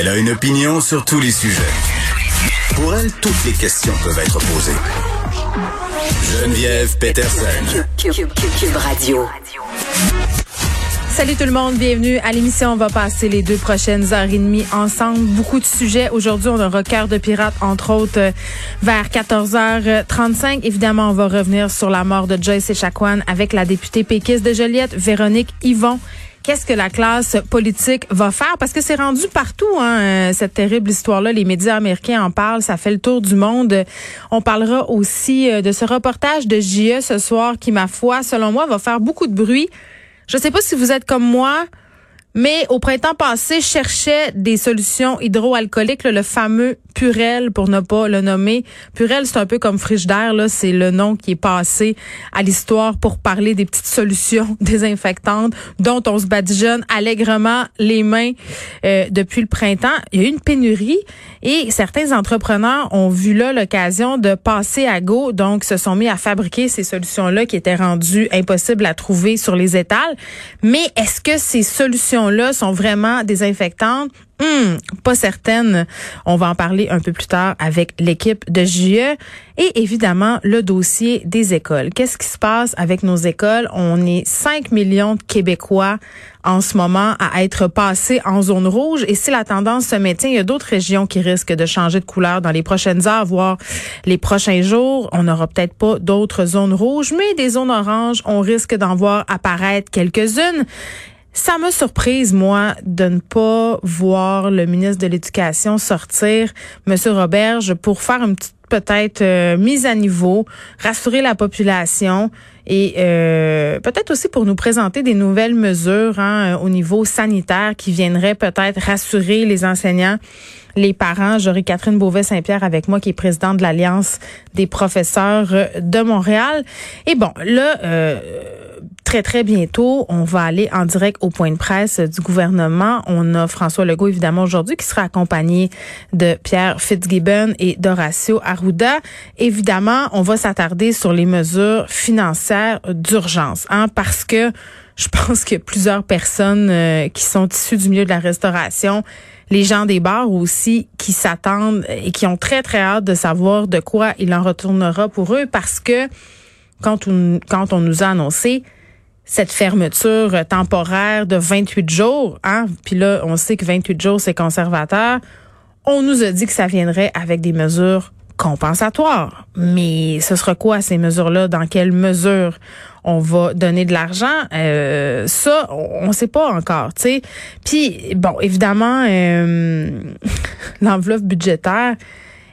Elle a une opinion sur tous les sujets. Pour elle, toutes les questions peuvent être posées. Geneviève Peterson. Cube, Radio. Salut tout le monde, bienvenue à l'émission. On va passer les deux prochaines heures et demie ensemble. Beaucoup de sujets. Aujourd'hui, on aura Cœur de pirate, entre autres, euh, vers 14h35. Évidemment, on va revenir sur la mort de Joyce Echaquan avec la députée péquiste de Joliette, Véronique Yvon qu'est-ce que la classe politique va faire? Parce que c'est rendu partout, hein, euh, cette terrible histoire-là. Les médias américains en parlent, ça fait le tour du monde. On parlera aussi euh, de ce reportage de JE ce soir qui, ma foi, selon moi, va faire beaucoup de bruit. Je ne sais pas si vous êtes comme moi, mais au printemps passé, je cherchais des solutions hydroalcooliques, le fameux Purel pour ne pas le nommer. Purel, c'est un peu comme Frigidaire, là, c'est le nom qui est passé à l'histoire pour parler des petites solutions désinfectantes dont on se badigeonne allègrement les mains euh, depuis le printemps. Il y a eu une pénurie et certains entrepreneurs ont vu là l'occasion de passer à go, donc se sont mis à fabriquer ces solutions-là qui étaient rendues impossibles à trouver sur les étals. Mais est-ce que ces solutions-là sont vraiment désinfectantes? Hmm, pas certaine. On va en parler un peu plus tard avec l'équipe de JE et évidemment le dossier des écoles. Qu'est-ce qui se passe avec nos écoles? On est 5 millions de Québécois en ce moment à être passés en zone rouge et si la tendance se maintient, il y a d'autres régions qui risquent de changer de couleur dans les prochaines heures, voire les prochains jours. On n'aura peut-être pas d'autres zones rouges, mais des zones oranges, on risque d'en voir apparaître quelques-unes. Ça m'a surprise, moi, de ne pas voir le ministre de l'Éducation sortir, M. Roberge, pour faire une petite peut-être euh, mise à niveau, rassurer la population et euh, peut-être aussi pour nous présenter des nouvelles mesures hein, au niveau sanitaire qui viendraient peut-être rassurer les enseignants, les parents. J'aurai Catherine Beauvais-Saint-Pierre avec moi qui est présidente de l'Alliance des professeurs de Montréal. Et bon, là... Euh, très, très bientôt, on va aller en direct au point de presse du gouvernement. On a François Legault, évidemment, aujourd'hui, qui sera accompagné de Pierre Fitzgibbon et d'Horacio Arruda. Évidemment, on va s'attarder sur les mesures financières d'urgence, hein, parce que je pense a plusieurs personnes euh, qui sont issues du milieu de la restauration, les gens des bars aussi, qui s'attendent et qui ont très, très hâte de savoir de quoi il en retournera pour eux, parce que quand on nous a annoncé cette fermeture temporaire de 28 jours, hein, puis là, on sait que 28 jours, c'est conservateur, on nous a dit que ça viendrait avec des mesures compensatoires. Mais ce sera quoi ces mesures-là? Dans quelle mesure on va donner de l'argent? Euh, ça, on ne sait pas encore, sais. Puis, bon, évidemment, euh, l'enveloppe budgétaire,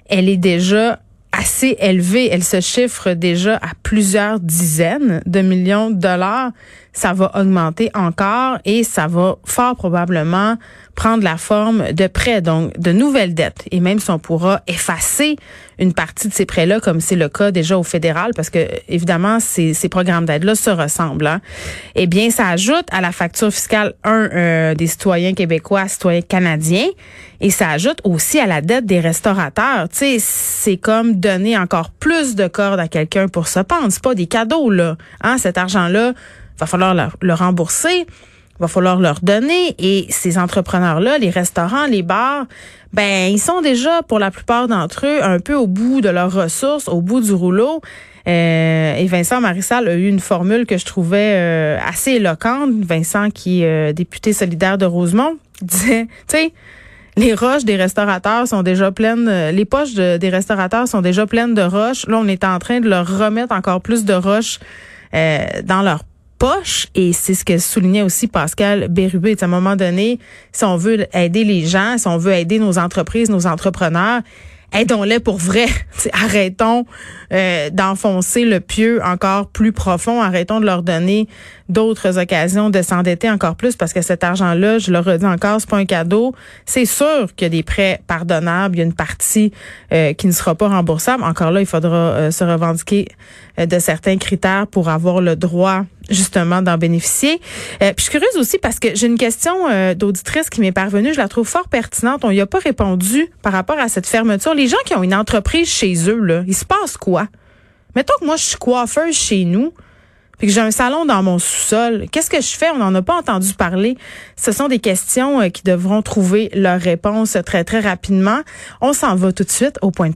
elle est déjà assez élevée. Elle se chiffre déjà à plusieurs dizaines de millions de dollars. Ça va augmenter encore et ça va fort probablement prendre la forme de prêts, donc de nouvelles dettes. Et même si on pourra effacer une partie de ces prêts-là, comme c'est le cas déjà au fédéral, parce que évidemment ces, ces programmes d'aide-là se ressemblent. Hein, eh bien, ça ajoute à la facture fiscale un euh, des citoyens québécois, citoyens canadiens, et ça ajoute aussi à la dette des restaurateurs. Tu sais, c'est comme donner encore plus de cordes à quelqu'un pour se pendre. C'est pas des cadeaux là. Hein, cet argent-là, va falloir le rembourser va falloir leur donner. Et ces entrepreneurs-là, les restaurants, les bars, ben ils sont déjà, pour la plupart d'entre eux, un peu au bout de leurs ressources, au bout du rouleau. Euh, et Vincent Marissal a eu une formule que je trouvais euh, assez éloquente. Vincent, qui est euh, député solidaire de Rosemont, disait, tu sais, les roches des restaurateurs sont déjà pleines, les poches des restaurateurs sont déjà pleines de roches. Là, on est en train de leur remettre encore plus de roches dans leur poche et c'est ce que soulignait aussi Pascal Bérubé. À un moment donné, si on veut aider les gens, si on veut aider nos entreprises, nos entrepreneurs, aidons-les pour vrai. arrêtons euh, d'enfoncer le pieu encore plus profond. Arrêtons de leur donner d'autres occasions de s'endetter encore plus parce que cet argent-là, je le redis encore, c'est pas un cadeau. C'est sûr qu'il y a des prêts pardonnables. Il y a une partie euh, qui ne sera pas remboursable. Encore là, il faudra euh, se revendiquer de certains critères pour avoir le droit justement d'en bénéficier. puis je suis curieuse aussi parce que j'ai une question d'auditrice qui m'est parvenue. Je la trouve fort pertinente. On n'y a pas répondu par rapport à cette fermeture. Les gens qui ont une entreprise chez eux, là, il se passe quoi? Mettons que moi, je suis coiffeuse chez nous. puis que j'ai un salon dans mon sous-sol, qu'est-ce que je fais? On n'en a pas entendu parler. Ce sont des questions euh, qui devront trouver leur réponse très, très rapidement. On s'en va tout de suite au point de